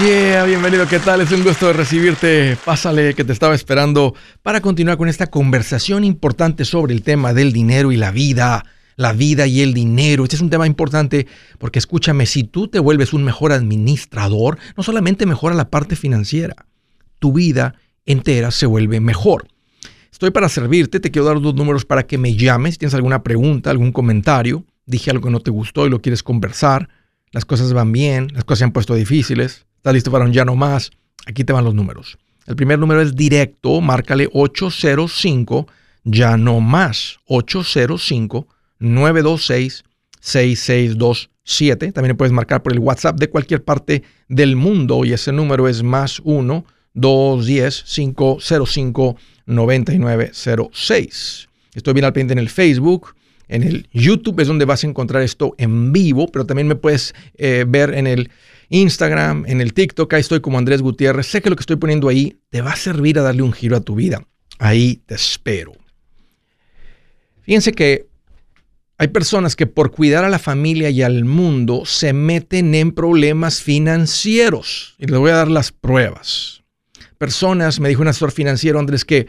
yeah, bienvenido, ¿qué tal? Es un gusto recibirte. Pásale que te estaba esperando para continuar con esta conversación importante sobre el tema del dinero y la vida. La vida y el dinero. Este es un tema importante porque escúchame, si tú te vuelves un mejor administrador, no solamente mejora la parte financiera, tu vida entera se vuelve mejor. Estoy para servirte, te quiero dar dos números para que me llames. Si tienes alguna pregunta, algún comentario, dije algo que no te gustó y lo quieres conversar las cosas van bien, las cosas se han puesto difíciles, estás listo para un ya no más, aquí te van los números. El primer número es directo, márcale 805 ya no más, 805 926 6627. También puedes marcar por el WhatsApp de cualquier parte del mundo y ese número es más 1 210 505 9906. Estoy bien al pendiente en el Facebook, en el YouTube es donde vas a encontrar esto en vivo, pero también me puedes eh, ver en el Instagram, en el TikTok. Ahí estoy como Andrés Gutiérrez. Sé que lo que estoy poniendo ahí te va a servir a darle un giro a tu vida. Ahí te espero. Fíjense que hay personas que por cuidar a la familia y al mundo se meten en problemas financieros. Y les voy a dar las pruebas. Personas, me dijo un asesor financiero, Andrés, que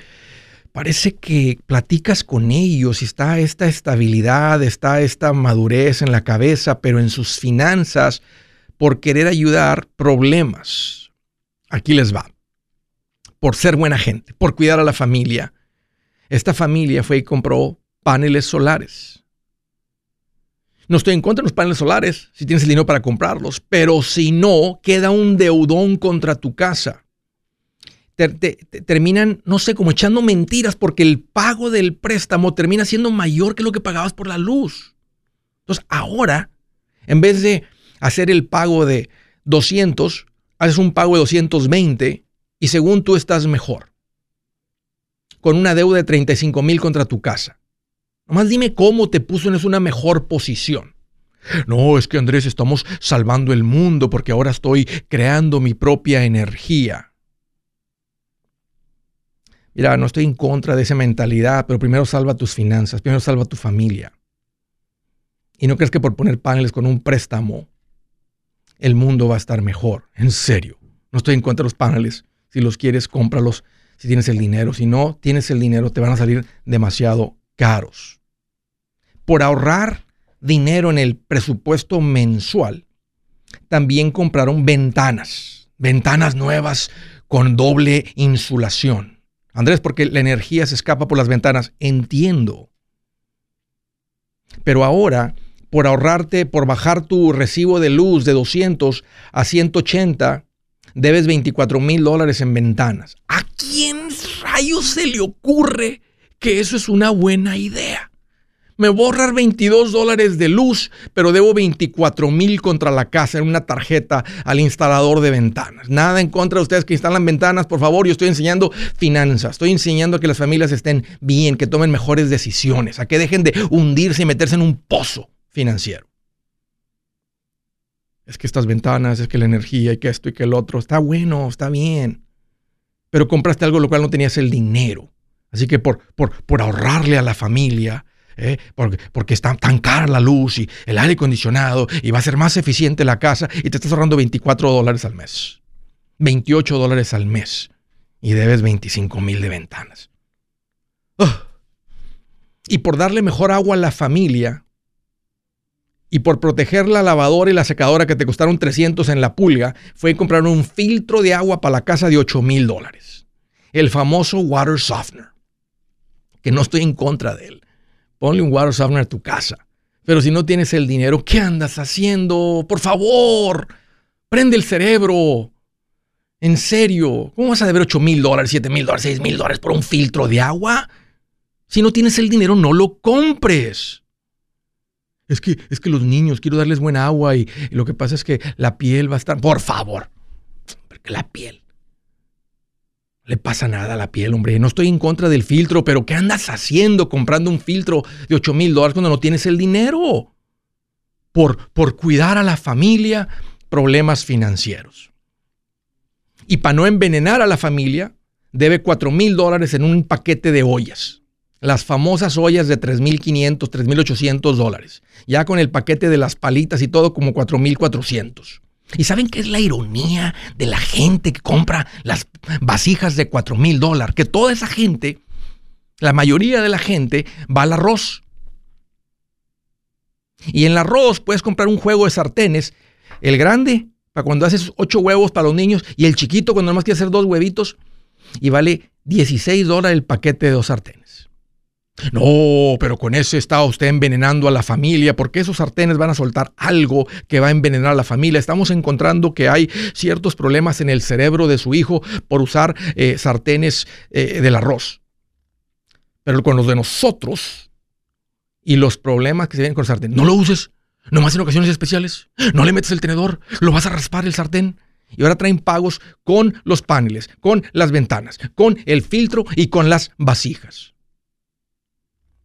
parece que platicas con ellos y está esta estabilidad, está esta madurez en la cabeza, pero en sus finanzas, por querer ayudar, problemas. Aquí les va. Por ser buena gente, por cuidar a la familia. Esta familia fue y compró paneles solares. No estoy en contra de los paneles solares si tienes el dinero para comprarlos, pero si no, queda un deudón contra tu casa terminan, no sé, como echando mentiras porque el pago del préstamo termina siendo mayor que lo que pagabas por la luz. Entonces, ahora, en vez de hacer el pago de 200, haces un pago de 220 y según tú estás mejor. Con una deuda de 35 mil contra tu casa. Nomás dime cómo te puso en una mejor posición. No, es que Andrés, estamos salvando el mundo porque ahora estoy creando mi propia energía. Mira, no estoy en contra de esa mentalidad, pero primero salva tus finanzas, primero salva tu familia. Y no crees que por poner paneles con un préstamo, el mundo va a estar mejor. En serio. No estoy en contra de los paneles. Si los quieres, cómpralos si tienes el dinero. Si no tienes el dinero, te van a salir demasiado caros. Por ahorrar dinero en el presupuesto mensual, también compraron ventanas. Ventanas nuevas con doble insulación Andrés, porque la energía se escapa por las ventanas. Entiendo. Pero ahora, por ahorrarte, por bajar tu recibo de luz de 200 a 180, debes 24 mil dólares en ventanas. ¿A quién rayos se le ocurre que eso es una buena idea? me voy a ahorrar 22 dólares de luz, pero debo 24 mil contra la casa en una tarjeta al instalador de ventanas. Nada en contra de ustedes que instalan ventanas, por favor. Yo estoy enseñando finanzas, estoy enseñando a que las familias estén bien, que tomen mejores decisiones, a que dejen de hundirse y meterse en un pozo financiero. Es que estas ventanas, es que la energía y que esto y que el otro, está bueno, está bien. Pero compraste algo lo cual no tenías el dinero. Así que por, por, por ahorrarle a la familia, ¿eh? porque, porque, está tan cara la luz y el aire acondicionado y va a ser más eficiente la casa y te estás ahorrando 24 dólares al mes, 28 dólares al mes y debes 25 mil de ventanas. Y por darle mejor agua a la familia y por proteger la lavadora y la secadora que te costaron 300 en la pulga, fue comprar un filtro de agua para la casa de 8 mil dólares. El famoso water softener, que no estoy en contra de él ponle un water softener a tu casa. Pero si no tienes el dinero, ¿qué andas haciendo? Por favor, prende el cerebro. En serio, ¿cómo vas a deber 8 mil dólares, 7 mil dólares, 6 mil dólares por un filtro de agua? Si no tienes el dinero, no lo compres. Es que, es que los niños, quiero darles buena agua y, lo que pasa es que la piel va a estar... Por favor, porque la piel le pasa nada a la piel, hombre. No estoy en contra del filtro, pero ¿qué andas haciendo comprando un filtro de 8 mil dólares cuando no tienes el dinero? Por, por cuidar a la familia, problemas financieros. Y para no envenenar a la familia, debe 4 mil dólares en un paquete de ollas. Las famosas ollas de 3.500, 3.800 dólares. Ya con el paquete de las palitas y todo como 4.400. ¿Y saben qué es la ironía de la gente que compra las vasijas de 4 mil dólares? Que toda esa gente, la mayoría de la gente, va al arroz. Y en el arroz puedes comprar un juego de sartenes, el grande, para cuando haces 8 huevos para los niños, y el chiquito cuando nomás quieres hacer dos huevitos, y vale 16 dólares el paquete de dos sartenes. No, pero con eso está usted envenenando a la familia, porque esos sartenes van a soltar algo que va a envenenar a la familia. Estamos encontrando que hay ciertos problemas en el cerebro de su hijo por usar eh, sartenes eh, del arroz. Pero con los de nosotros y los problemas que se vienen con el sartén, no lo uses, nomás en ocasiones especiales, no le metes el tenedor, lo vas a raspar el sartén. Y ahora traen pagos con los paneles, con las ventanas, con el filtro y con las vasijas.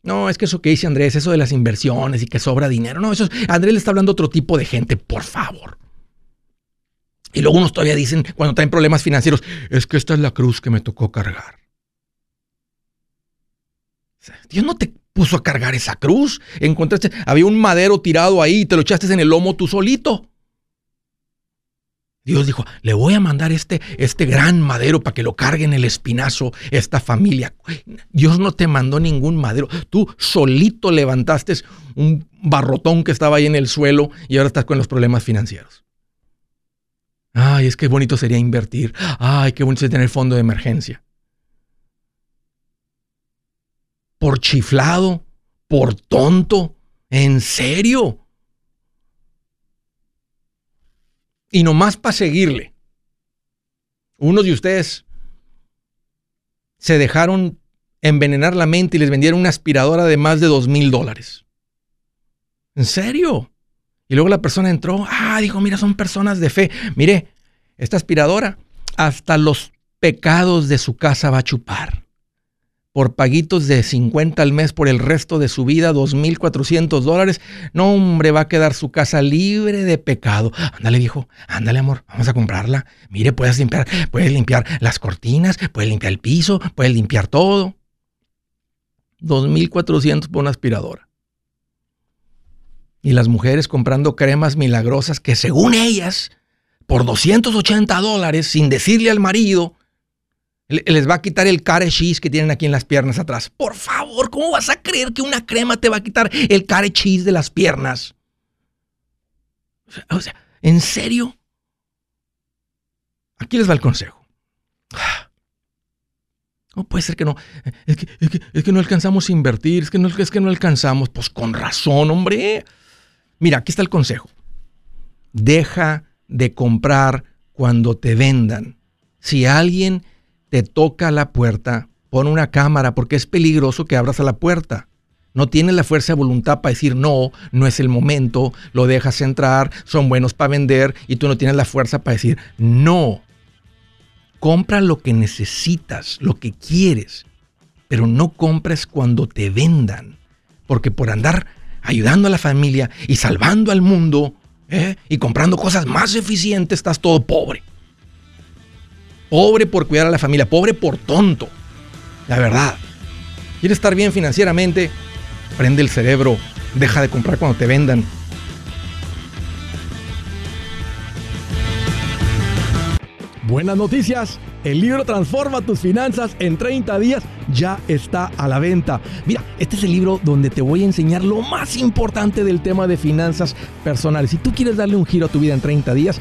No, es que eso que dice Andrés, eso de las inversiones y que sobra dinero. No, eso es, Andrés le está hablando a otro tipo de gente, por favor. Y luego unos todavía dicen, cuando traen problemas financieros, es que esta es la cruz que me tocó cargar. Dios no te puso a cargar esa cruz. Encontraste, había un madero tirado ahí y te lo echaste en el lomo tú solito. Dios dijo, le voy a mandar este, este gran madero para que lo cargue en el espinazo esta familia. Dios no te mandó ningún madero. Tú solito levantaste un barrotón que estaba ahí en el suelo y ahora estás con los problemas financieros. Ay, es que bonito sería invertir. Ay, qué bonito sería tener fondo de emergencia. Por chiflado, por tonto, en serio. Y nomás para seguirle. Unos de ustedes se dejaron envenenar la mente y les vendieron una aspiradora de más de dos mil dólares. ¿En serio? Y luego la persona entró, ah, dijo, mira, son personas de fe. Mire, esta aspiradora hasta los pecados de su casa va a chupar por paguitos de 50 al mes por el resto de su vida, 2.400 dólares. No, hombre, va a quedar su casa libre de pecado. Ándale, viejo, ándale, amor, vamos a comprarla. Mire, puedes limpiar, puedes limpiar las cortinas, puedes limpiar el piso, puedes limpiar todo. 2.400 por una aspiradora. Y las mujeres comprando cremas milagrosas que según ellas, por 280 dólares, sin decirle al marido, les va a quitar el care cheese que tienen aquí en las piernas atrás. Por favor, ¿cómo vas a creer que una crema te va a quitar el care cheese de las piernas? O sea, ¿en serio? Aquí les va el consejo. No puede ser que no. Es que, no alcanzamos a invertir. Es que, no, es que no alcanzamos. Pues con razón, hombre. Mira, aquí está el consejo. Deja de comprar cuando te vendan. Si alguien te toca la puerta, pon una cámara porque es peligroso que abras a la puerta. No tienes la fuerza de voluntad para decir no, no es el momento, lo dejas entrar, son buenos para vender y tú no tienes la fuerza para decir no. Compra lo que necesitas, lo que quieres, pero no compres cuando te vendan, porque por andar ayudando a la familia y salvando al mundo ¿eh? y comprando cosas más eficientes estás todo pobre. Pobre por cuidar a la familia, pobre por tonto. La verdad. ¿Quieres estar bien financieramente? Prende el cerebro. Deja de comprar cuando te vendan. Buenas noticias. El libro Transforma tus finanzas en 30 días ya está a la venta. Mira, este es el libro donde te voy a enseñar lo más importante del tema de finanzas personales. Si tú quieres darle un giro a tu vida en 30 días,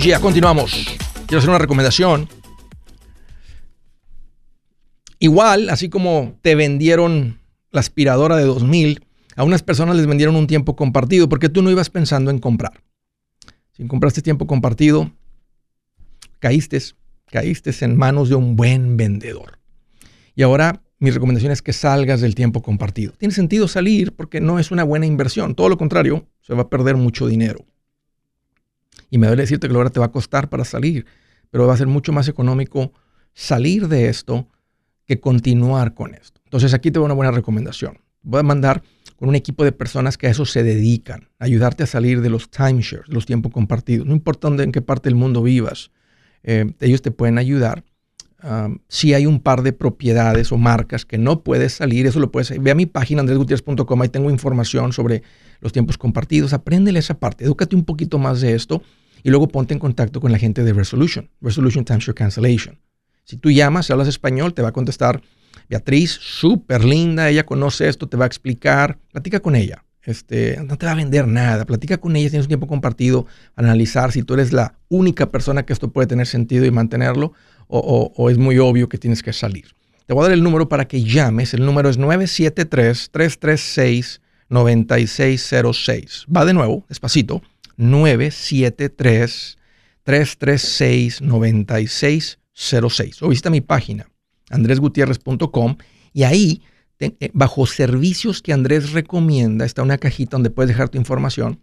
Ya continuamos. Quiero hacer una recomendación. Igual, así como te vendieron la aspiradora de 2000, a unas personas les vendieron un tiempo compartido porque tú no ibas pensando en comprar. Si compraste tiempo compartido, caíste, caíste en manos de un buen vendedor. Y ahora mi recomendación es que salgas del tiempo compartido. Tiene sentido salir porque no es una buena inversión. Todo lo contrario, se va a perder mucho dinero. Y me duele decirte que ahora te va a costar para salir, pero va a ser mucho más económico salir de esto que continuar con esto. Entonces aquí te voy a una buena recomendación. Voy a mandar con un equipo de personas que a eso se dedican, ayudarte a salir de los timeshares, los tiempos compartidos. No importa en qué parte del mundo vivas, eh, ellos te pueden ayudar. si hay un par de propiedades o marcas que no puedes salir, eso lo puedes. Ve a mi página andresgutierrez.com, ahí tengo información sobre los tiempos compartidos. Apréndele esa parte, edúcate un poquito más de esto y luego ponte en contacto con la gente de Resolution, Resolution Timeshare Cancellation. Si tú llamas, si hablas español, te va a contestar Beatriz, súper linda, ella conoce esto, te va a explicar, platica con ella. Este, no te va a vender nada, platica con ella, tienes un tiempo compartido, analizar si tú eres la única persona que esto puede tener sentido y mantenerlo, o, o es muy obvio que tienes que salir. Te voy a dar el número para que llames, el número es 973-336-9606. Va de nuevo, despacito, 973-336-9606. O visita mi página, andresgutierrez.com, y ahí, eh, bajo servicios que Andrés recomienda, está una cajita donde puedes dejar tu información.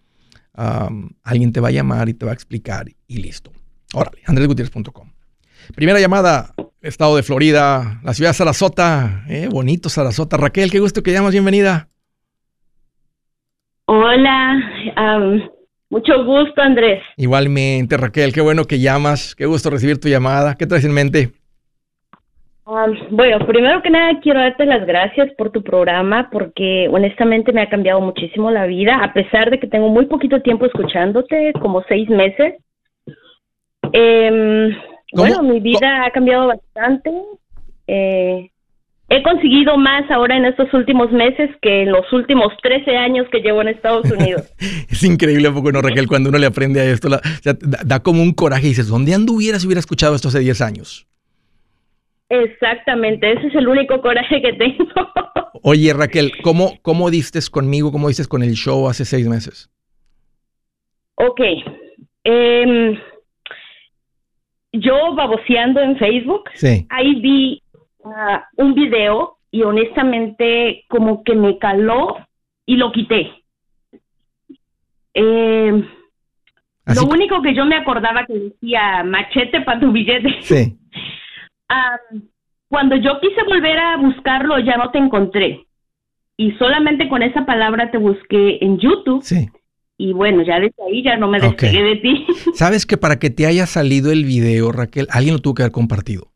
alguien te va a llamar y te va a explicar y listo. Órale, andresgutierrez.com. Primera llamada, estado de Florida, la ciudad de Sarasota. Eh, bonito Sarasota. Raquel, qué gusto que llamas, bienvenida. Hola, mucho gusto, Andrés. Igualmente, Raquel, qué bueno que llamas, qué gusto recibir tu llamada. ¿Qué traes en mente? bueno, primero que nada quiero darte las gracias por tu programa porque honestamente me ha cambiado muchísimo la vida, a pesar de que tengo muy poquito tiempo escuchándote, como seis meses. Eh, bueno, mi vida ha cambiado bastante. Eh, he conseguido más ahora en estos últimos meses que en los últimos 13 años que llevo en Estados Unidos. es increíble, poco no, Raquel, cuando uno le aprende a esto, da, como un coraje y dices, ¿dónde anduvieras si hubiera escuchado esto hace 10 años? Exactamente, ese es el único coraje que tengo. Oye, Raquel, ¿cómo, ¿cómo diste conmigo, cómo diste con el show hace seis meses? Ok. Eh, yo baboseando en Facebook, ahí vi un video y honestamente como que me caló y lo quité. Eh, lo único que yo me acordaba que decía machete para tu billete. Sí. Ah, cuando yo quise volver a buscarlo ya no te encontré. Y solamente con esa palabra te busqué en YouTube. Sí y bueno, ya desde ahí ya no me despegué de ti. ¿Sabes que para que te haya salido el video, Raquel, alguien lo tuvo que haber compartido?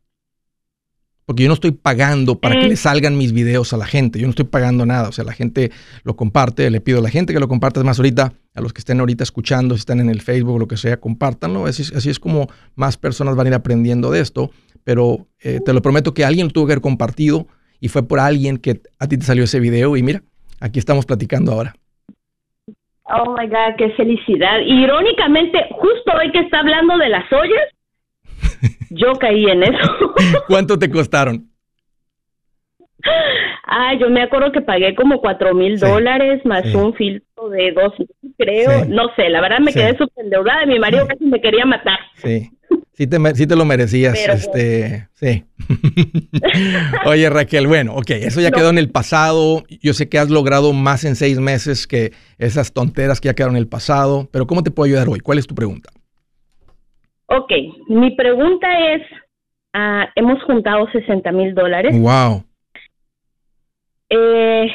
Porque yo no estoy pagando para que le salgan mis videos a la gente. Yo no estoy pagando nada. O sea, la gente lo comparte. Le pido a la gente que lo comparte. Es más, ahorita, a los que estén ahorita escuchando, si están en el Facebook o lo que sea, compártanlo. Así, así es como más personas van a ir aprendiendo de esto. Pero eh, te lo prometo que alguien lo tuvo que haber compartido y fue por alguien que a ti te salió ese video. Y mira, aquí estamos platicando ahora. Oh my God, qué felicidad. Irónicamente, justo hoy que está hablando de las ollas, yo caí en eso. ¿Cuánto te costaron? Ah, yo me acuerdo que pagué como cuatro mil dólares más un filtro de dos, creo. No sé, la verdad me quedé súper endeudada. Mi marido casi me quería matar. Sí. Sí te, te lo merecías, este, sí. Oye, Raquel, bueno, ok, eso ya quedó en el pasado. Yo sé que has logrado más en seis meses que esas tonteras que ya quedaron en el pasado, pero ¿cómo te puedo ayudar hoy? ¿Cuál es tu pregunta? Ok, mi pregunta es, ah, hemos juntado 60 mil dólares. Wow. Eh,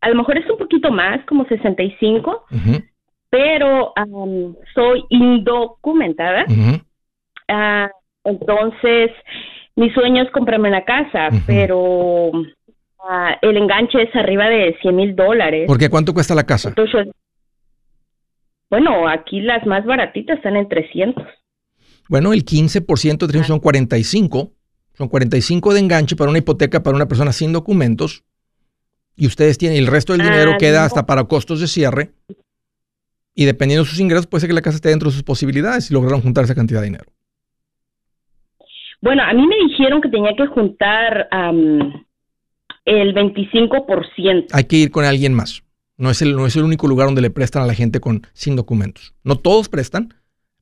a lo mejor es un poquito más, como 65, pero soy indocumentada. Ah, entonces, mi sueño es comprarme una casa, pero ah, el enganche es arriba de 100 mil dólares. ¿Por qué? ¿Cuánto cuesta la casa? Bueno, aquí las más baratitas están en 300. Bueno, el 15% de son 45. Son 45 de enganche para una hipoteca para una persona sin documentos. Y ustedes tienen, el resto del dinero ah, queda hasta para costos de cierre. Y dependiendo de sus ingresos, puede ser que la casa esté dentro de sus posibilidades y lograron juntar esa cantidad de dinero. Bueno, a mí me dijeron que tenía que juntar el 25%. Hay que ir con alguien más. No es, el, no es el único lugar donde le prestan a la gente con, sin documentos. No todos prestan,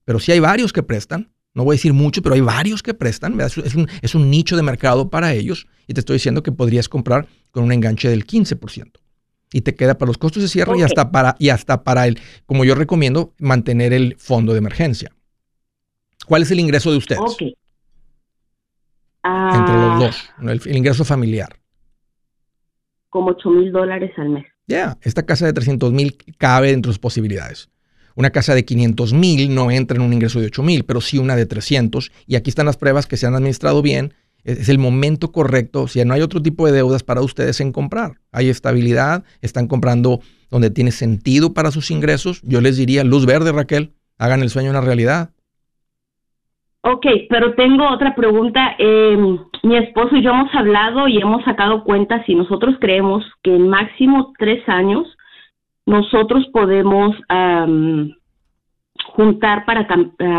pero sí hay varios que prestan. No voy a decir mucho, pero hay varios que prestan. Es, un, es un nicho de mercado para ellos. Y te estoy diciendo que podrías comprar con un enganche del 15%. Y te queda para los costos de cierre y, hasta para, y hasta para el, como yo recomiendo, mantener el fondo de emergencia. ¿Cuál es el ingreso de ustedes? Entre los ah. dos, el, ingreso familiar. Como 8 mil dólares al mes. Esta casa de 300 mil cabe dentro de sus posibilidades. Una casa de 500 mil no entra en un ingreso de 8 mil, pero sí una de 300. Y aquí están las pruebas que se han administrado bien. Es el momento correcto. Si no hay otro tipo de deudas para ustedes en comprar, hay estabilidad, están comprando donde tiene sentido para sus ingresos. Yo les diría, luz verde, Raquel, hagan el sueño una realidad. Ok, pero tengo otra pregunta. Em, mi esposo y yo hemos hablado y hemos sacado cuentas y nosotros creemos que en máximo tres años nosotros podemos juntar para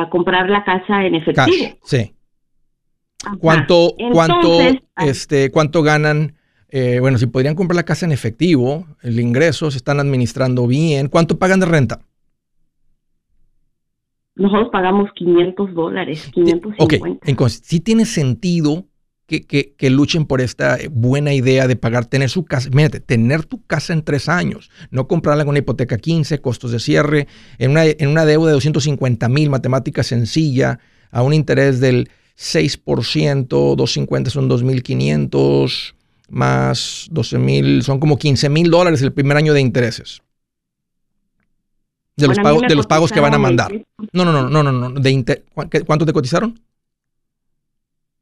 comprar la casa en efectivo. sí. ¿Cuánto, cuánto, este, cuánto ganan? Eh, bueno, si podrían comprar la casa en efectivo, el ingreso se están administrando bien. ¿Cuánto pagan de renta? Nosotros pagamos 500 dólares, 550. Ok, entonces sí tiene sentido que, que, luchen por esta buena idea de pagar, tener su casa, mírate, tener tu casa en tres años, no comprarla con una hipoteca 15, costos de cierre, en una, en una deuda de 250 mil, matemática sencilla, a un interés del 6%, 250 son 2.500, más 12 mil, son como 15 mil dólares el primer año de intereses. De los, pagos, de los pagos que van a mandar. No, no, no, no, no, no. De ¿Cuánto te cotizaron?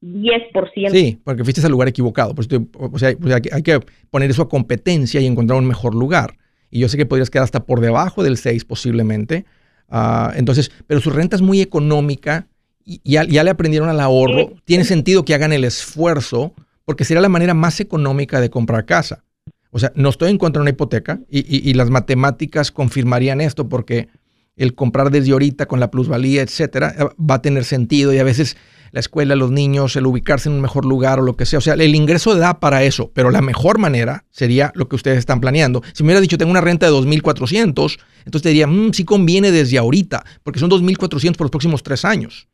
10%. Sí, porque fuiste al lugar equivocado. o sea, hay, que poner eso a competencia y encontrar un mejor lugar. Y yo sé que podrías quedar hasta por debajo del 6 posiblemente. Ah, entonces, pero su renta es muy económica y ya, ya le aprendieron al ahorro. Tiene sentido que hagan el esfuerzo porque sería la manera más económica de comprar casa. O sea, no estoy en contra de una hipoteca y, las matemáticas confirmarían esto porque el comprar desde ahorita con la plusvalía, etcétera, eh, va a tener sentido y a veces la escuela, los niños, el ubicarse en un mejor lugar o lo que sea. O sea, el ingreso da para eso, pero la mejor manera sería lo que ustedes están planeando. Si me hubiera dicho, tengo una renta de 2.400, entonces te diría, mmm, sí conviene desde ahorita, porque son 2.400 por los próximos tres años.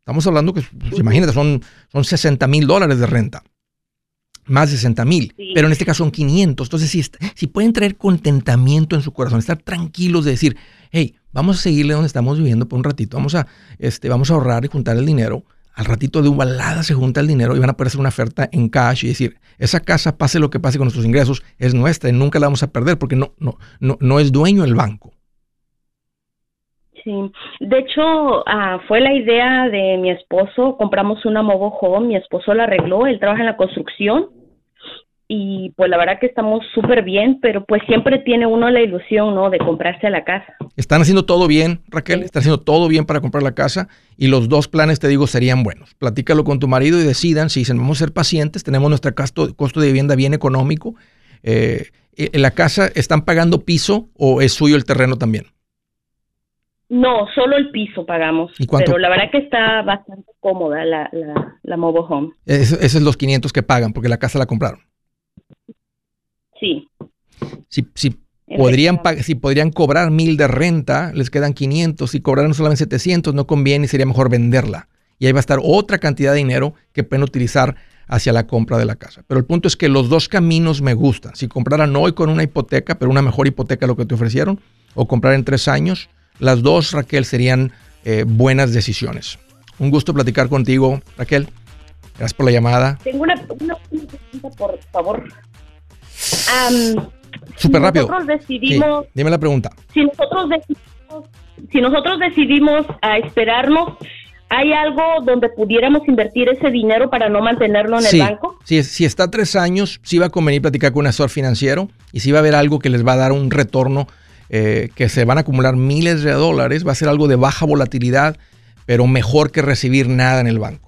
Estamos hablando que, pues, imagínate, son, son 60 mil dólares de renta más de 60 mil, pero en este caso son 500. Entonces, si, si pueden traer contentamiento en su corazón, estar tranquilos de decir, hey, vamos a seguirle donde estamos viviendo por un ratito, vamos a, este, vamos a ahorrar y juntar el dinero. Al ratito de un balada se junta el dinero y van a poder hacer una oferta en cash y decir, esa casa, pase lo que pase con nuestros ingresos, es nuestra y nunca la vamos a perder porque no, no, no, no es dueño el banco. Sí, de hecho ah, fue la idea de mi esposo, compramos una mobile home, mi esposo la arregló, él trabaja en la construcción y pues la verdad que estamos súper bien, pero pues siempre tiene uno la ilusión, ¿no? De comprarse la casa. Están haciendo todo bien, Raquel, están haciendo todo bien para comprar la casa y los dos planes, te digo, serían buenos. Platícalo con tu marido y decidan si dicen, vamos a ser pacientes, tenemos nuestro costo, costo de vivienda bien económico. Eh, ¿En la casa están pagando piso o es suyo el terreno también? No, solo el piso pagamos. ¿Y cuánto? Pero la verdad que está bastante cómoda la, la, mobile home. Esos es los 500 que pagan porque la casa la compraron. Sí. Si, si, podrían, si podrían cobrar mil de renta, les quedan 500. Si cobraran solamente 700, no conviene y sería mejor venderla. Y ahí va a estar otra cantidad de dinero que pueden utilizar hacia la compra de la casa. Pero el punto es que los dos caminos me gustan. Si compraran hoy con una hipoteca, pero una mejor hipoteca lo que te ofrecieron, o comprar en tres años, las dos, Raquel, serían eh, buenas decisiones. Un gusto platicar contigo, Raquel. Gracias por la llamada. Tengo una, pregunta, por favor. Súper rápido. Nosotros decidimos. dime la pregunta. Si nosotros decidimos, si nosotros decidimos a esperarnos, ¿hay algo donde pudiéramos invertir ese dinero para no mantenerlo en el banco? Sí, si está tres años, sí va a convenir platicar con un asesor financiero y sí va a haber algo que les va a dar un retorno eh, que se van a acumular miles de dólares, va a ser algo de baja volatilidad, pero mejor que recibir nada en el banco.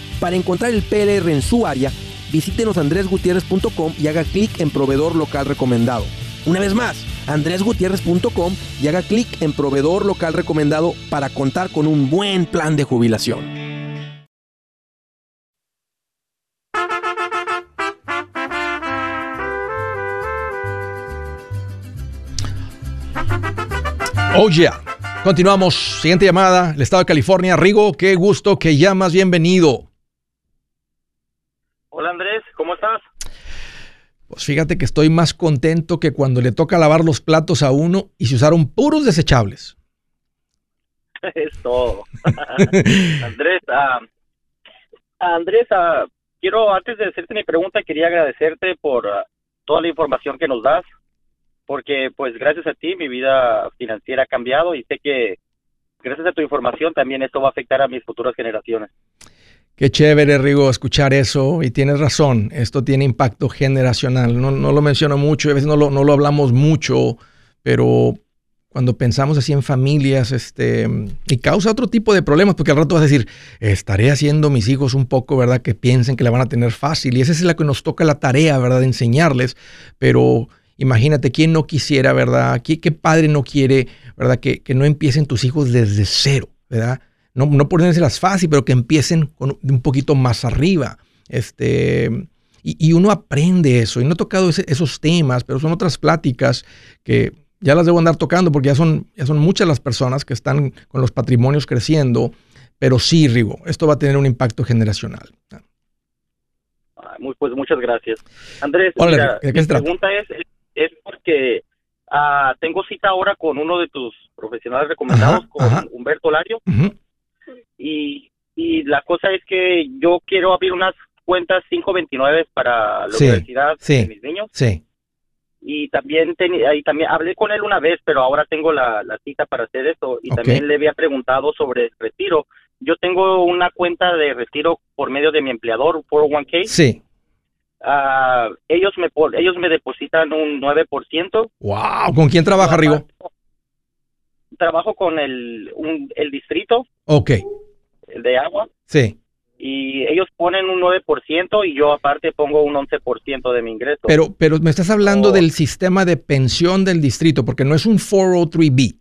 Para encontrar el PLR en su área, visítenos andresgutierrez.com y haga clic en proveedor local recomendado. Una vez más, andresgutierrez.com y haga clic en proveedor local recomendado para contar con un buen plan de jubilación. Oh yeah. Continuamos. Siguiente llamada. El estado de California. Rigo, qué gusto que llamas. Bienvenido. Andrés, ¿cómo estás? Pues fíjate que estoy más contento que cuando le toca lavar los platos a uno y se usaron puros desechables. Es todo. Andrés, ah, Andrés, ah, quiero antes de hacerte mi pregunta, quería agradecerte por ah, toda la información que nos das, porque pues gracias a ti mi vida financiera ha cambiado y sé que gracias a tu información también esto va a afectar a mis futuras generaciones. Qué chévere, Rigo, escuchar eso. Y tienes razón, esto tiene impacto generacional. No, lo menciono mucho, a veces no lo, no lo hablamos mucho, pero cuando pensamos así en familias, este, y causa otro tipo de problemas, porque al rato vas a decir, estaré haciendo mis hijos un poco, ¿verdad? Que piensen que la van a tener fácil. Y esa es la que nos toca la tarea, ¿verdad? De enseñarles. Pero imagínate, ¿quién no quisiera, ¿verdad? ¿Qué, qué padre no quiere, ¿verdad? Que, que no empiecen tus hijos desde cero, ¿verdad? No, no las fácil, pero que empiecen con, un poquito más arriba. Este, y, uno aprende eso. Y no he tocado esos temas, pero son otras pláticas que ya las debo andar tocando porque ya son, ya son muchas las personas que están con los patrimonios creciendo. Pero sí, Rigo, esto va a tener un impacto generacional. Muy, pues muchas gracias. Andrés, Hola, mi pregunta es, es porque ah, tengo cita ahora con uno de tus profesionales recomendados, con Humberto Lario. Y, y la cosa es que yo quiero abrir unas cuentas 529 para la universidad de mis niños. Sí. Y también, y también hablé con él una vez, pero ahora tengo la, cita para hacer eso. Y también le había preguntado sobre el retiro. Yo tengo una cuenta de retiro por medio de mi empleador, 401k. Sí. Ah, ellos me ellos me depositan un 9%. Wow, ¿con quién trabaja, Rigo? Trabajo con el, el distrito. Ok. El de agua. Sí. Y ellos ponen un 9% y yo aparte pongo un 11% de mi ingreso. Pero, pero me estás hablando del sistema de pensión del distrito, porque no es un 403B.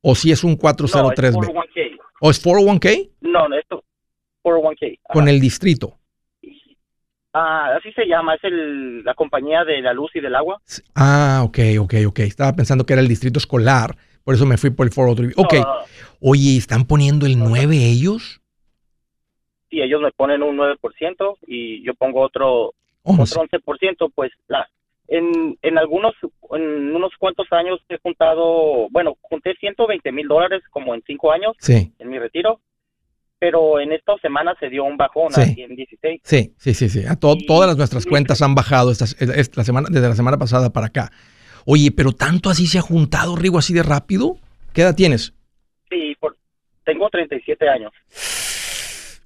O si es un 403B. No, es 401k. ¿O es 401k? No, no, es 401k. Con el distrito. Ah, así se llama, es el, la compañía de la luz y del agua. Ah, ok, ok, ok. Estaba pensando que era el distrito escolar. Por eso me fui por el 403. Ok. Oye, ¿están poniendo el 9 ellos? Sí, ellos me ponen un 9% y yo pongo otro, 11%. Pues la, en, en algunos, en unos cuantos años he juntado, bueno, junté 120 mil dólares como en cinco años sí. en mi retiro, pero en esta semana se dio un bajón Sí. en 16. Sí, sí, sí, sí. A to- Y- todas las nuestras cuentas han bajado estas, esta semana, desde la semana pasada para acá. Oye, pero tanto así se ha juntado, Rigo, así de rápido. ¿Qué edad tienes? Sí, por, tengo 37 años.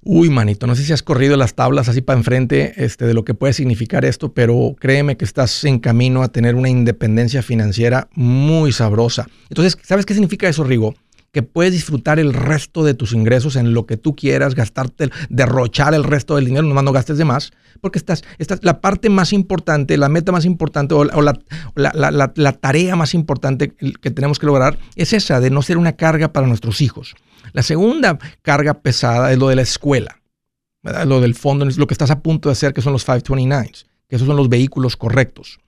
Uy, manito, no sé si has corrido las tablas así para enfrente este, de lo que puede significar esto, pero créeme que estás en camino a tener una independencia financiera muy sabrosa. Entonces, ¿sabes qué significa eso, Rigo? Que puedes disfrutar el resto de tus ingresos en lo que tú quieras, gastarte, derrochar el resto del dinero, nomás no gastes de más, porque estás, estás la parte más importante, la meta más importante o, la, la- la- la- tarea más importante que tenemos que lograr es esa, de no ser una carga para nuestros hijos. La segunda carga pesada es lo de la escuela, lo del fondo, lo que estás a punto de hacer, que son los 529s, que esos son los vehículos correctos.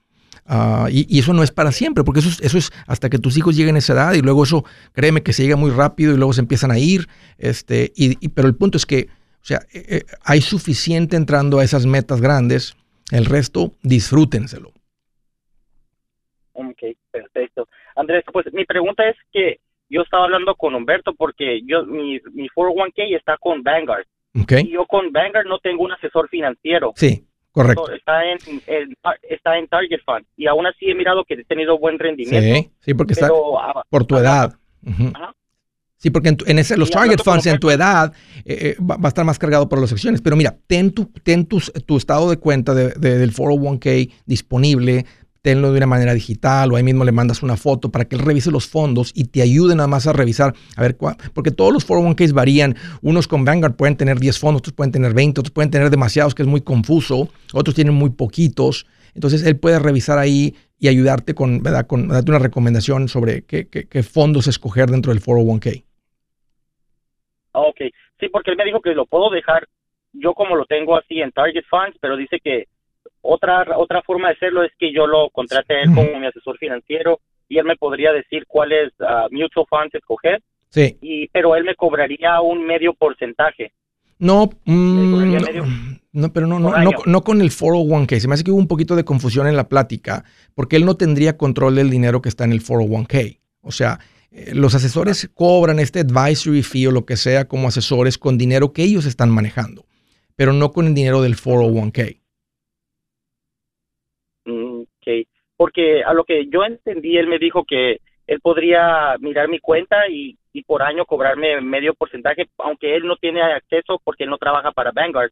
Ah, y, y eso no es para siempre, porque eso es, eso es hasta que tus hijos lleguen a esa edad y luego eso, créeme que se llega muy rápido y luego se empiezan a ir. Este, y, y- pero el punto es que, o sea, eh, eh, hay suficiente entrando a esas metas grandes, el resto disfrútenselo. Ok, perfecto. Andrés, pues mi pregunta es que yo estaba hablando con Humberto porque yo mi, mi 401k está con Vanguard y yo con Vanguard no tengo un asesor financiero. Sí, correcto. Está en, en- está en Target Fund y aún así he mirado que he tenido buen rendimiento. Sí, sí, porque está ah, por tu edad. Ajá. Sí, porque en, tu- en ese, los Sí, target funds en tu edad eh, eh, va, va a estar más cargado por las acciones. Pero mira, ten tu, ten tus- tu estado de cuenta de- de- del 401k disponible, tenlo de una manera digital o ahí mismo le mandas una foto para que él revise los fondos y te ayude nada más a revisar, a ver cuál, porque todos los 401ks varían. Unos con Vanguard pueden tener 10 fondos, otros pueden tener 20, otros pueden tener demasiados, que es muy confuso, otros tienen muy poquitos. Entonces él puede revisar ahí y ayudarte con, ¿verdad? con darte una recomendación sobre qué, qué- qué fondos escoger dentro del 401k. Ah, Ok, sí, porque él me dijo que lo puedo dejar yo como lo tengo así en Target Funds, pero dice que otra otra forma de hacerlo es que yo lo contrate a él como mi asesor financiero y él me podría decir cuáles ah, mutual funds escoger, Sí. y pero él me cobraría un medio porcentaje. No, mm, no, medio no, pero no, no, no, no con el 401k. Se me hace que hubo un poquito de confusión en la plática, porque él no tendría control del dinero que está en el 401k. O sea, eh, los asesores cobran este advisory fee o lo que sea como asesores con dinero que ellos están manejando, pero no con el dinero del 401k. Ok, porque a lo que yo entendí, él me dijo que él podría mirar mi cuenta y, y por año cobrarme medio porcentaje, aunque él no tiene acceso porque él no trabaja para Vanguard.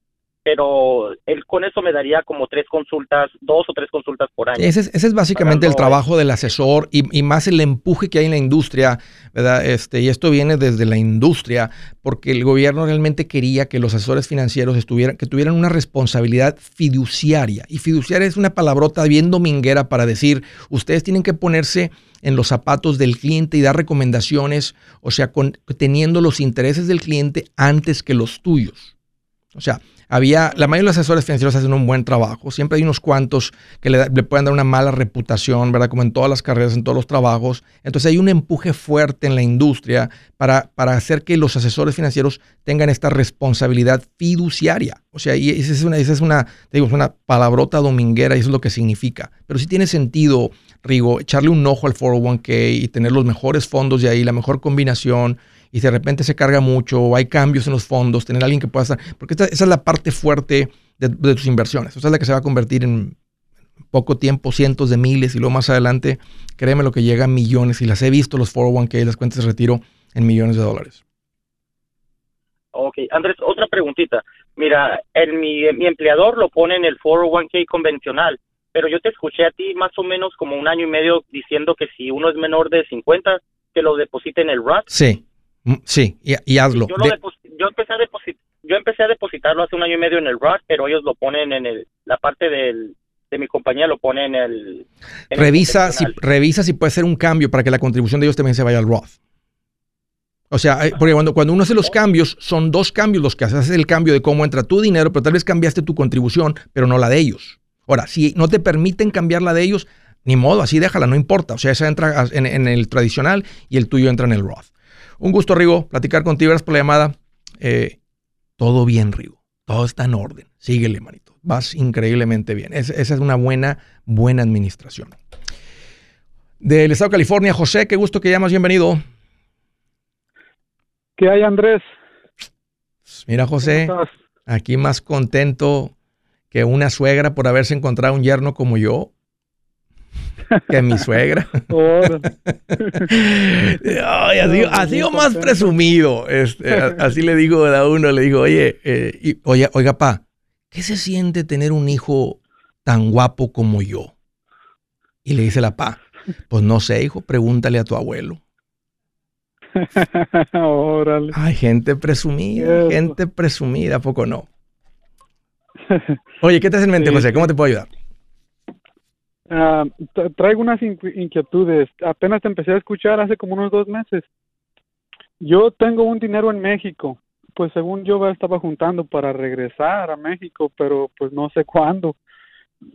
Pero él con eso me daría como tres consultas, dos o tres consultas por año. Ese es, ese es básicamente el trabajo del asesor y, y más el empuje que hay en la industria, ¿verdad? Este, y esto viene desde la industria, porque el gobierno realmente quería que los asesores financieros estuvieran, que tuvieran una responsabilidad fiduciaria. Y fiduciaria es una palabrota bien dominguera para decir, ustedes tienen que ponerse en los zapatos del cliente y dar recomendaciones, o sea, con- teniendo los intereses del cliente antes que los tuyos. O sea, había, la mayoría de los asesores financieros hacen un buen trabajo. Siempre hay unos cuantos que le, pueden dar una mala reputación, ¿verdad? Como en todas las carreras, en todos los trabajos. Entonces hay un empuje fuerte en la industria para, para hacer que los asesores financieros tengan esta responsabilidad fiduciaria. O sea, y esa es una, esa es una, te es una palabrota dominguera y eso es lo que significa. Pero sí tiene sentido, Rigo, echarle un ojo al 401k y tener los mejores fondos de ahí, la mejor combinación y de repente se carga mucho o hay cambios en los fondos, tener a alguien que pueda estar, porque esta- esa es la parte fuerte de, de tus inversiones, esa es la que se va a convertir en poco tiempo, cientos de miles y luego más adelante, créeme lo que llega a millones y las he visto los 401k, las cuentas de retiro en millones de dólares. Ok, Andrés, otra preguntita. Mira, el, mi, mi empleador lo pone en el 401k convencional, pero yo te escuché a ti más o menos como un año y medio diciendo que si uno es menor de 50, que lo deposite en el Roth. Sí, sí, y, y hazlo. Yo, lo De- yo empecé a yo empecé a depositarlo hace un año y medio en el Roth, pero ellos lo ponen en el, la parte del, de mi compañía lo pone en el... en el revisa, si, revisa si puede hacer un cambio para que la contribución de ellos también se vaya al Roth. O sea, hay- porque cuando, cuando uno hace los cambios, son dos cambios los que haces. Haces el cambio de cómo entra tu dinero, pero tal vez cambiaste tu contribución, pero no la de ellos. Ahora, si no te permiten cambiar la de ellos, ni modo, así déjala, no importa. O sea, esa entra en, en el tradicional y el tuyo entra en el Roth. Un gusto, Rigo, platicar contigo. Gracias por la llamada. Eh, todo bien, Rigo. Todo está en orden. Síguele, manito. Vas increíblemente bien. esa es una buena, buena administración. Del estado de California, José, qué gusto que llamas. Bienvenido. ¿Qué hay, Andrés? Mira, José, aquí más contento que una suegra por haberse encontrado un yerno como yo que mi suegra. así, o más presumido. Este, así le digo a uno, le digo, oye, eh, oiga, oiga, pa, ¿qué se siente tener un hijo tan guapo como yo? Y le dice la pa, pues no sé, hijo, pregúntale a tu abuelo. Órale. Ay, gente presumida, gente presumida, poco no? Oye, ¿qué te hace en mente, José? ¿Cómo te puedo ayudar? Ah, traigo unas inquietudes. Apenas te empecé a escuchar hace como unos dos meses. Yo tengo un dinero en México. Pues según yo estaba juntando para regresar a México, pero pues no sé cuándo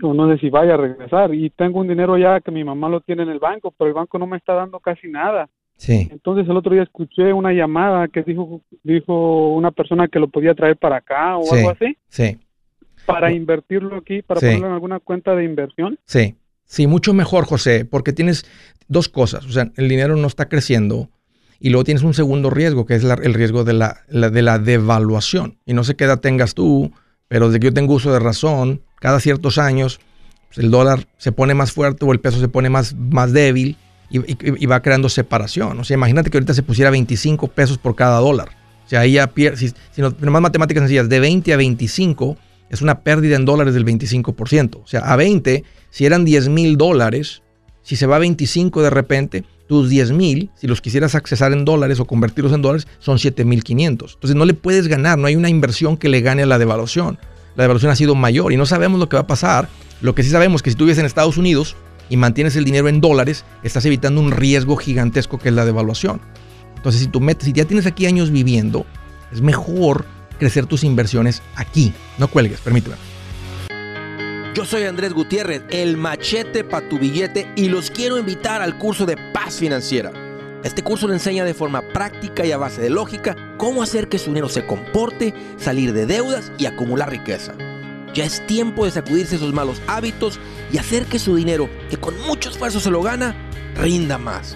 o no sé si vaya a regresar. Y tengo un dinero ya que mi mamá lo tiene en el banco, pero el banco no me está dando casi nada. Sí. Entonces el otro día escuché una llamada que dijo dijo una persona que lo podía traer para acá o algo así. Sí. Para invertirlo aquí, para ponerlo en alguna cuenta de inversión. Sí. Sí, mucho mejor, José, porque tienes dos cosas. O sea, el dinero no está creciendo y luego tienes un segundo riesgo, que es el riesgo de la, de la devaluación. Y no sé qué edad tengas tú, pero desde que yo tengo uso de razón, cada ciertos años pues, el dólar se pone más fuerte o el peso se pone más, más débil y, va creando separación. O sea, imagínate que ahorita se pusiera 25 pesos por cada dólar. O sea, ahí ya pierde, si, si no, más matemáticas sencillas, de 20 a 25 es una pérdida en dólares del 25%. O sea, a 20 si eran 10 mil dólares, si se va a 25 de repente, tus 10 mil, si los quisieras accesar en dólares o convertirlos en dólares, son 7 mil 500. Entonces no le puedes ganar, no hay una inversión que le gane a la devaluación. La devaluación ha sido mayor y no sabemos lo que va a pasar. Lo que sí sabemos es que si tú vives en Estados Unidos y mantienes el dinero en dólares, estás evitando un riesgo gigantesco que es la devaluación. Entonces si tú metes, si ya tienes aquí años viviendo, es mejor crecer tus inversiones aquí. No cuelgues, permíteme. Yo soy Andrés Gutiérrez, el machete para tu billete y los quiero invitar al curso de paz financiera. Este curso le enseña de forma práctica y a base de lógica cómo hacer que su dinero se comporte, salir de deudas y acumular riqueza. Ya es tiempo de sacudirse esos malos hábitos y hacer que su dinero, que con mucho esfuerzo se lo gana, rinda más.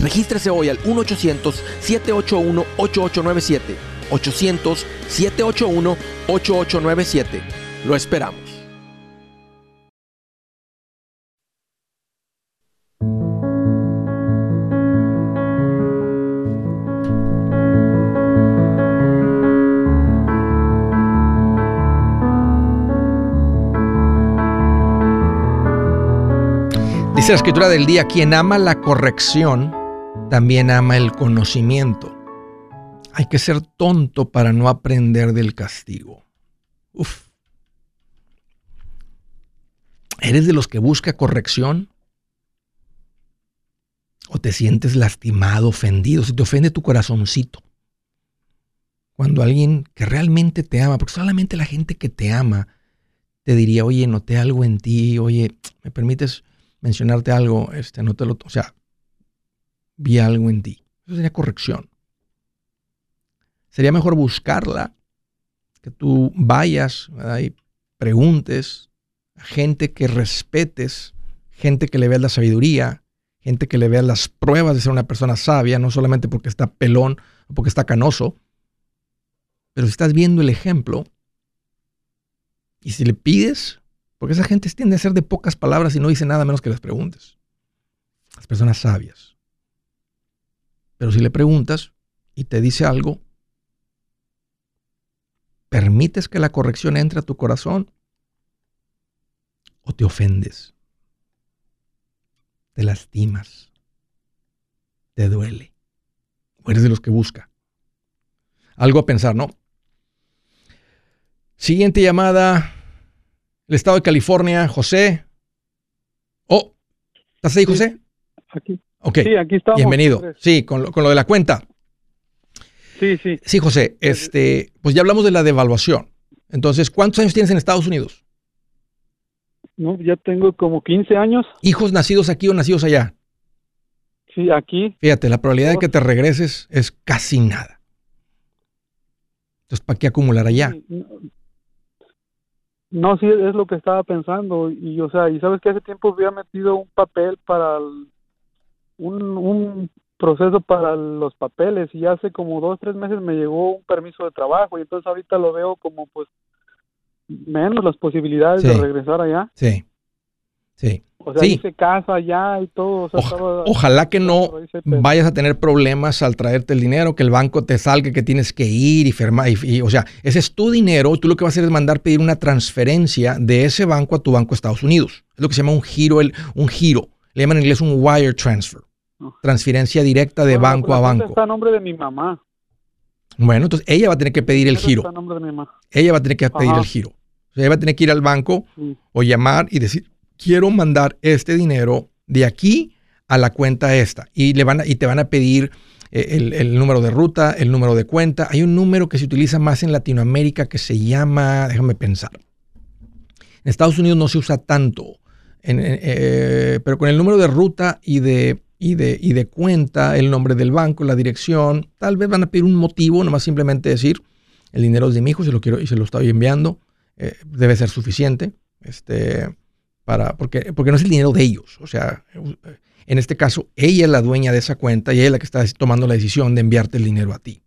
Regístrese hoy al 1-800-781-8897. 800-781-8897. Lo esperamos. la escritura del día, quien ama la corrección, también ama el conocimiento. Hay que ser tonto para no aprender del castigo. Uf. ¿Eres de los que busca corrección? ¿O te sientes lastimado, ofendido? Si te ofende tu corazoncito. Cuando alguien que realmente te ama, porque solamente la gente que te ama te diría, oye, noté algo en ti, oye, ¿me permites mencionarte algo, este, no te lo, o sea, vi algo en ti. Eso sería corrección. Sería mejor buscarla, que tú vayas y preguntes a gente que respetes, gente que le vea la sabiduría, gente que le vea las pruebas de ser una persona sabia, no solamente porque está pelón o porque está canoso, pero si estás viendo el ejemplo y si le pides porque esa gente tiende a ser de pocas palabras y no dice nada menos que las preguntes. Las personas sabias. Pero si le preguntas y te dice algo, ¿permites que la corrección entre a tu corazón? ¿O te ofendes? ¿Te lastimas? ¿Te duele? ¿O eres de los que busca? Algo a pensar, ¿no? Siguiente llamada. el estado de California, José. Oh, ¿estás ahí, José? Aquí. Ok. Sí, aquí estamos. Bienvenido. Sí, con lo, con lo de la cuenta. Sí, sí. Sí, José, este, pues ya hablamos de la devaluación. Entonces, ¿cuántos años tienes en Estados Unidos? No, ya tengo como 15 años. ¿Hijos nacidos aquí o nacidos allá? Sí, aquí. Fíjate, la probabilidad de que te regreses es casi nada. Entonces, ¿para qué acumular allá? No, sí, es lo que estaba pensando. Y, o sea, y sabes que hace tiempo había metido un papel para un, un proceso para los papeles y hace como dos, tres meses me llegó un permiso de trabajo y entonces ahorita lo veo como pues menos las posibilidades de regresar allá. Sí, sí. O sea, sí. casa allá y todo. ojalá que no vayas a tener problemas al traerte el dinero, que el banco te salga, que tienes que ir y firmar. Y, o sea, ese es tu dinero. Tú lo que vas a hacer es mandar pedir una transferencia de ese banco a tu banco de Estados Unidos. Es lo que se llama un giro, el, un giro. Le llaman en inglés un wire transfer. Transferencia directa de banco pues a banco. Está a nombre de mi mamá. Bueno, entonces ella va a tener que pedir el giro. Ella va a tener que pedir el giro. O sea, ella va a tener que ir al banco o llamar y decir, quiero mandar este dinero de aquí a la cuenta esta. Y, le van y te van a pedir eh, el, el, número de ruta, el número de cuenta. Hay un número que se utiliza más en Latinoamérica que se llama, déjame pensar. En Estados Unidos no se usa tanto, eh, pero con el número de ruta y de, y, de, y de cuenta, el nombre del banco, la dirección, tal vez van a pedir un motivo, nomás simplemente decir, el dinero es de mi hijo, se lo quiero y se lo estoy enviando, eh, debe ser suficiente. Este, porque, porque no es el dinero de ellos. O sea, en este caso, ella es la dueña de esa cuenta y ella es la que está tomando la decisión de enviarte el dinero a ti.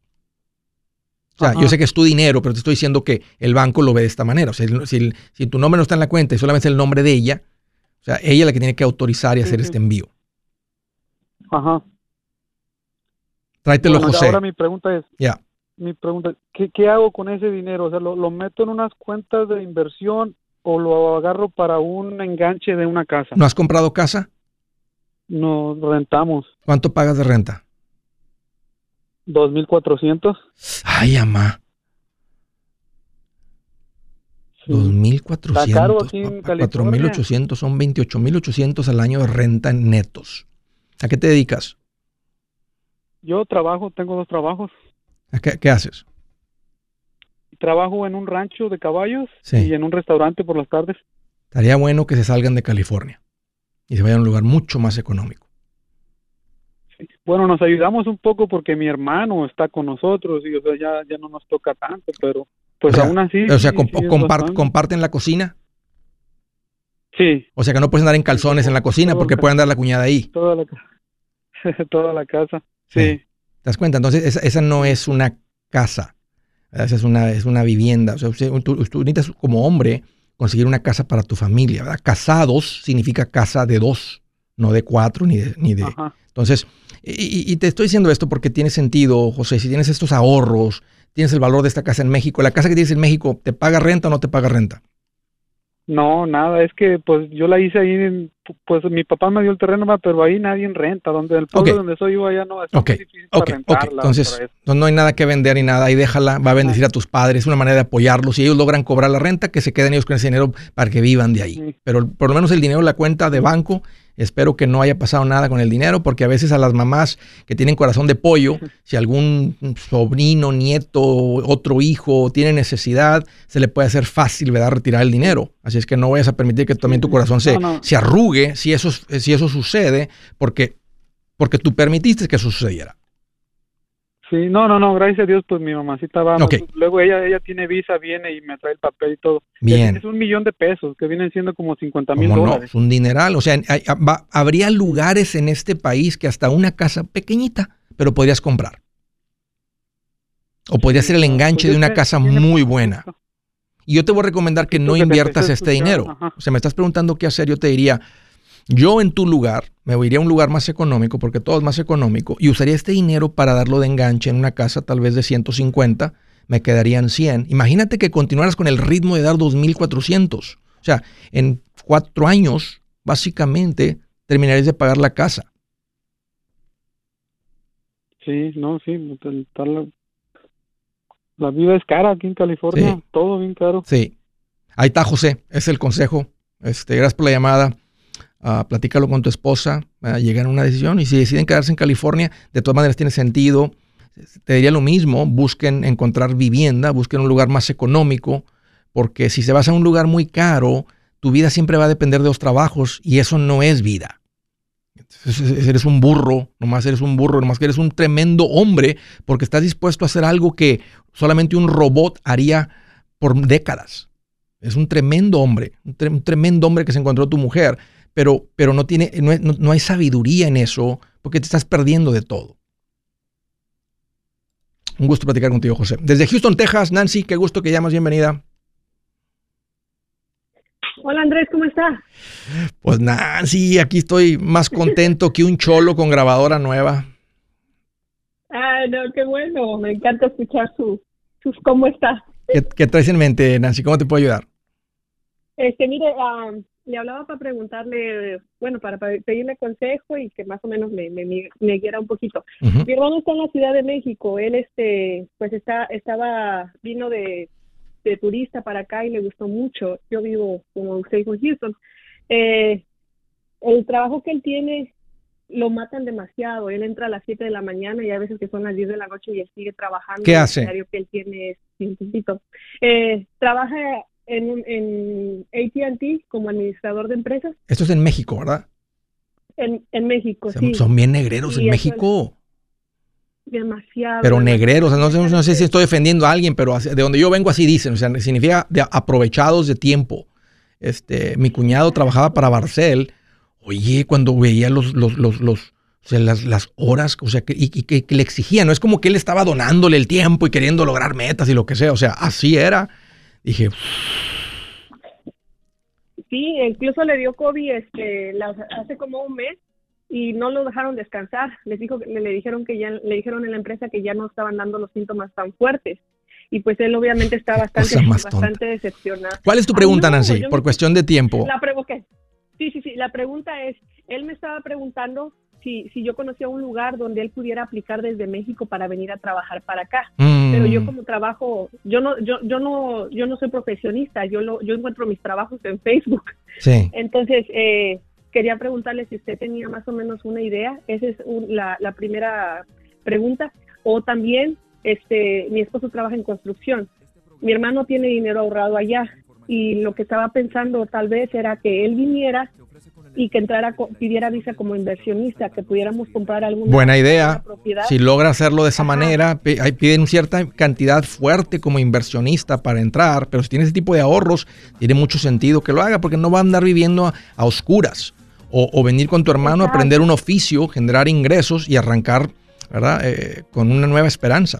O sea, yo sé que es tu dinero, pero te estoy diciendo que el banco lo ve de esta manera. O sea, si, si, tu nombre no está en la cuenta y solamente es el nombre de ella, o sea, ella es la que tiene que autorizar y hacer este envío. Ajá. Tráetelo, José. Ahora mi pregunta es, mi pregunta, ¿qué, ¿qué, hago con ese dinero? O sea, ¿lo, ¿lo meto en unas cuentas de inversión o lo agarro para un enganche de una casa. ¿No has comprado casa? No, rentamos. ¿Cuánto pagas de renta? 2.400. Ay, mamá. 2.400. aquí en 4.800 son 28.800 al año de renta en netos. ¿A qué te dedicas? Yo trabajo, tengo dos trabajos. ¿A qué, qué haces? trabajo en un rancho de caballos y en un restaurante por las tardes. Estaría bueno que se salgan de California y se vayan a un lugar mucho más económico. Bueno, nos ayudamos un poco porque mi hermano está con nosotros y o sea, ya, ya no nos toca tanto, pero pues aún así. O sea, ¿comparten la cocina? Sí. O sea, que no puedes andar en calzones en la cocina porque puede andar la cuñada ahí. Toda la, toda la casa, sí. ¿Te das cuenta? Entonces, esa, esa no es una casa. Esa es una, es una vivienda. O sea, tú, necesitas como hombre conseguir una casa para tu familia. ¿verdad? Casados significa casa de dos, no de cuatro ni de... Ni de entonces, y, te estoy diciendo esto porque tiene sentido, José, si tienes estos ahorros, tienes el valor de esta casa en México, la casa que tienes en México, ¿te paga renta o no te paga renta? No, nada, es que pues yo la hice ahí, pues mi papá me dio el terreno, pero ahí nadie en renta, donde el pueblo donde soy yo allá no es difícil para rentarla. Entonces, no, hay nada que vender ni nada, ahí déjala, va a bendecir a tus padres, es una manera de apoyarlos, si ellos logran cobrar la renta, que se queden ellos con ese dinero para que vivan de ahí. Pero por lo menos el dinero, la cuenta de banco, Espero que no haya pasado nada con el dinero, porque a veces a las mamás que tienen corazón de pollo, si algún sobrino, nieto, otro hijo tiene necesidad, se le puede hacer fácil, ¿verdad?, retirar el dinero. Así es que no vayas a permitir que también tu corazón se, se arrugue si eso, si eso sucede, porque, porque tú permitiste que eso sucediera. Sí, no, no, no, gracias a Dios, pues mi mamacita va. Luego ella ella tiene visa, viene y me trae el papel y todo. Bien. Es un millón de pesos, que vienen siendo como 50 mil dólares. No? Es un dineral. O sea, habría lugares en este país que hasta una casa pequeñita, pero podrías comprar. O podría ser el enganche pues de una casa muy buena. Y yo te voy a recomendar que no inviertas este dinero. O sea, me estás preguntando qué hacer, yo te diría, yo en tu lugar me iría a un lugar más económico, porque todo es más económico, y usaría este dinero para darlo de enganche en una casa tal vez de 150, me quedarían 100. Imagínate que continuaras con el ritmo de dar 2.400. O sea, en cuatro años, básicamente, terminarías de pagar la casa. Sí, no, sí, la, vida es cara aquí en California, todo bien caro. Sí. Ahí está, José. Es el consejo. Este, gracias por la llamada. Uh, platícalo con tu esposa. Uh, llegan a una decisión. Y si deciden quedarse en California, de todas maneras tiene sentido. Te diría lo mismo. Busquen encontrar vivienda. Busquen un lugar más económico. Porque si se vas a un lugar muy caro, tu vida siempre va a depender de los trabajos. Y eso no es vida. Eres un burro, nomás eres un burro, nomás que eres un tremendo hombre porque estás dispuesto a hacer algo que solamente un robot haría por décadas. Es un tremendo hombre, un, tremendo hombre que se encontró tu mujer, pero, pero no, tiene, no, hay sabiduría en eso porque te estás perdiendo de todo. Un gusto platicar contigo, José. Desde Houston, Texas, Nancy, qué gusto que llamas, bienvenida. Hola Andrés, ¿cómo estás? Pues Nancy, aquí estoy más contento que un cholo con grabadora nueva. Ah, no, qué bueno, me encanta escuchar sus cómo estás. ¿Qué, traes en mente, Nancy? ¿Cómo te puedo ayudar? Este, mire, le hablaba para preguntarle, bueno, para pedirle consejo y que más o menos me, me, me guiara un poquito. Mi hermano está en la Ciudad de México, él este, pues está, estaba, vino de de turista para acá y le gustó mucho. Yo vivo, como usted dijo, en Houston. Eh, el trabajo que él tiene lo matan demasiado. Él entra a las 7 de la mañana y a veces que son las 10 de la noche y él sigue trabajando. ¿Qué hace? El que él tiene es eh, trabaja en, en AT&T como administrador de empresas. Esto es en México, ¿verdad? En, en México, sí. Son bien negreros en México demasiado. Pero negreros, no, no, sé si estoy defendiendo a alguien, pero de donde yo vengo así dicen, o sea, significa de aprovechados de tiempo. Este, mi cuñado trabajaba para Barcel, oye, cuando veía los, los, los, los o sea, las, las, horas, o sea, que, y, que, le exigía, no es como que él estaba donándole el tiempo y queriendo lograr metas y lo que sea, o sea, así era. Dije, Sí, incluso le dio COVID este, hace como un mes y no lo dejaron descansar. Les dijo, le, le dijeron que ya, le dijeron en la empresa que ya no estaban dando los síntomas tan fuertes. Y pues él obviamente está bastante, bastante decepcionado. ¿Cuál es tu pregunta, Nancy? Por cuestión de tiempo. La. Sí, sí, sí. La pregunta es, él me estaba preguntando si, si yo conocía un lugar donde él pudiera aplicar desde México para venir a trabajar para acá. Mm. Pero yo como trabajo, yo no, yo, yo no, yo no soy profesionista. Yo lo, yo encuentro mis trabajos en Facebook. Sí. Entonces, eh, quería preguntarle si usted tenía más o menos una idea. Esa es la, la, primera pregunta. O también, este, mi esposo trabaja en construcción. Mi hermano tiene dinero ahorrado allá y lo que estaba pensando tal vez era que él viniera y que entrara, pidiera visa como inversionista, que pudiéramos comprar alguna Buena idea. Si logra hacerlo de esa manera, piden una cierta cantidad fuerte como inversionista para entrar, pero si tiene ese tipo de ahorros, tiene mucho sentido que lo haga porque no va a andar viviendo a oscuras o, venir con tu hermano a aprender un oficio, generar ingresos y arrancar, ¿verdad? Eh, con una nueva esperanza.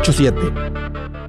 987.